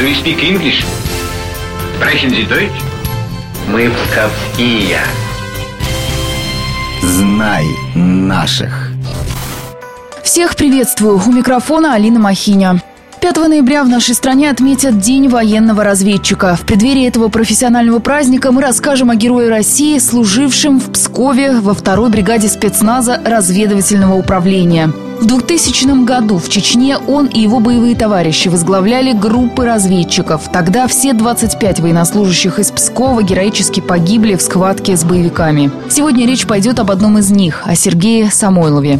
Do you speak English? Sprechen Sie Deutsch? Мы псковские. Знай наших. Всех приветствую. У микрофона Алина Махиня. 5 ноября в нашей стране отметят День военного разведчика. В преддверии этого профессионального праздника мы расскажем о герое России, служившем в Пскове во второй бригаде спецназа разведывательного управления. В 2000 году в Чечне он и его боевые товарищи возглавляли группы разведчиков. Тогда все 25 военнослужащих из Пскова героически погибли в схватке с боевиками. Сегодня речь пойдет об одном из них – о Сергее Самойлове.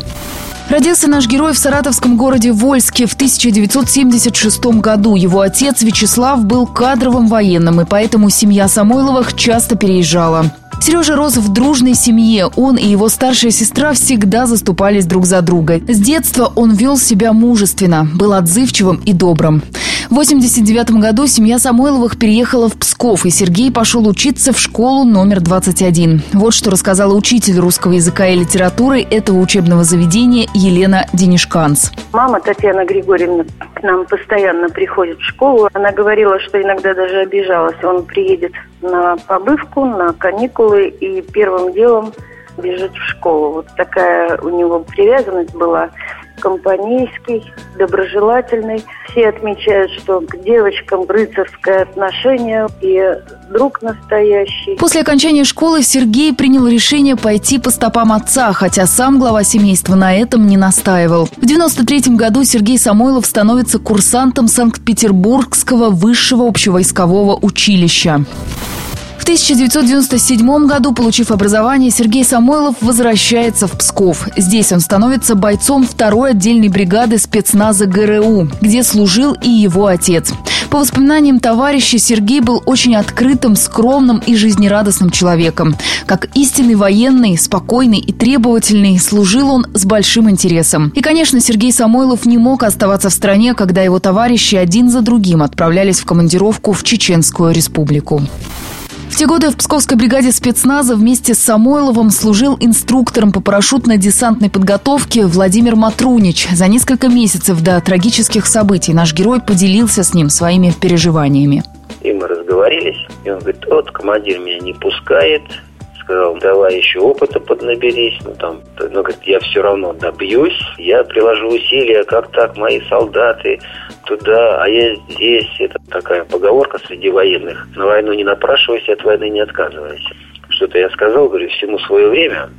Родился наш герой в саратовском городе Вольске в 1976 году. Его отец Вячеслав был кадровым военным, и поэтому семья Самойловых часто переезжала. Сережа рос в дружной семье. Он и его старшая сестра всегда заступались друг за друга. С детства он вел себя мужественно, был отзывчивым и добрым. В 89 году семья Самойловых переехала в Псков, и Сергей пошел учиться в школу номер 21. Вот что рассказала учитель русского языка и литературы этого учебного заведения Елена Денишканс. Мама Татьяна Григорьевна к нам постоянно приходит в школу. Она говорила, что иногда даже обижалась. Он приедет на побывку, на каникулы и первым делом бежит в школу. Вот такая у него привязанность была компанейский, доброжелательный. Все отмечают, что к девочкам рыцарское отношение и друг настоящий. После окончания школы Сергей принял решение пойти по стопам отца, хотя сам глава семейства на этом не настаивал. В 93 году Сергей Самойлов становится курсантом Санкт-Петербургского высшего общевойскового училища. В 1997 году, получив образование, Сергей Самойлов возвращается в Псков. Здесь он становится бойцом второй отдельной бригады спецназа ГРУ, где служил и его отец. По воспоминаниям товарища, Сергей был очень открытым, скромным и жизнерадостным человеком. Как истинный военный, спокойный и требовательный, служил он с большим интересом. И, конечно, Сергей Самойлов не мог оставаться в стране, когда его товарищи один за другим отправлялись в командировку в Чеченскую республику. Те годы в Псковской бригаде спецназа вместе с Самойловым служил инструктором по парашютно-десантной подготовке Владимир Матрунич. За несколько месяцев до трагических событий наш герой поделился с ним своими переживаниями. И мы разговорились, и он говорит, вот командир меня не пускает, сказал, давай еще опыта поднаберись. Ну, там, ну, говорит, я все равно добьюсь, я приложу усилия, как так, мои солдаты туда, а я здесь. Это такая поговорка среди военных. На войну не напрашивайся, от войны не отказывайся. Что-то я сказал, говорю, всему свое время.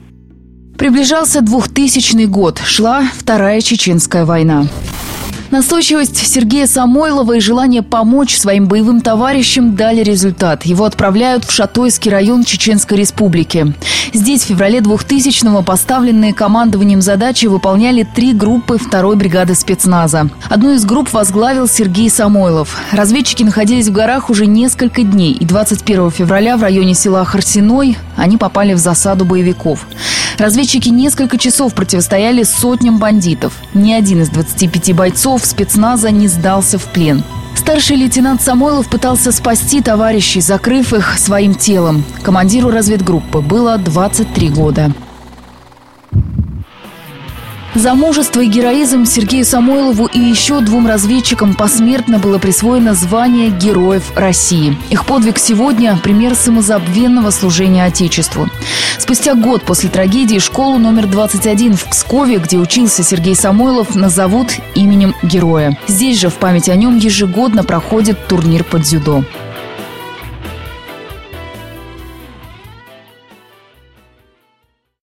Приближался 2000 год. Шла Вторая Чеченская война. Настойчивость Сергея Самойлова и желание помочь своим боевым товарищам дали результат. Его отправляют в Шатойский район Чеченской Республики. Здесь в феврале 2000-го поставленные командованием задачи выполняли три группы второй бригады спецназа. Одну из групп возглавил Сергей Самойлов. Разведчики находились в горах уже несколько дней, и 21 февраля в районе села Харсиной они попали в засаду боевиков. Разведчики несколько часов противостояли сотням бандитов. Ни один из 25 бойцов спецназа не сдался в плен. Старший лейтенант Самойлов пытался спасти товарищей, закрыв их своим телом. Командиру разведгруппы было 23 года. За мужество и героизм Сергею Самойлову и еще двум разведчикам посмертно было присвоено звание Героев России. Их подвиг сегодня – пример самозабвенного служения Отечеству. Спустя год после трагедии школу номер 21 в Пскове, где учился Сергей Самойлов, назовут именем героя. Здесь же в память о нем ежегодно проходит турнир под дзюдо.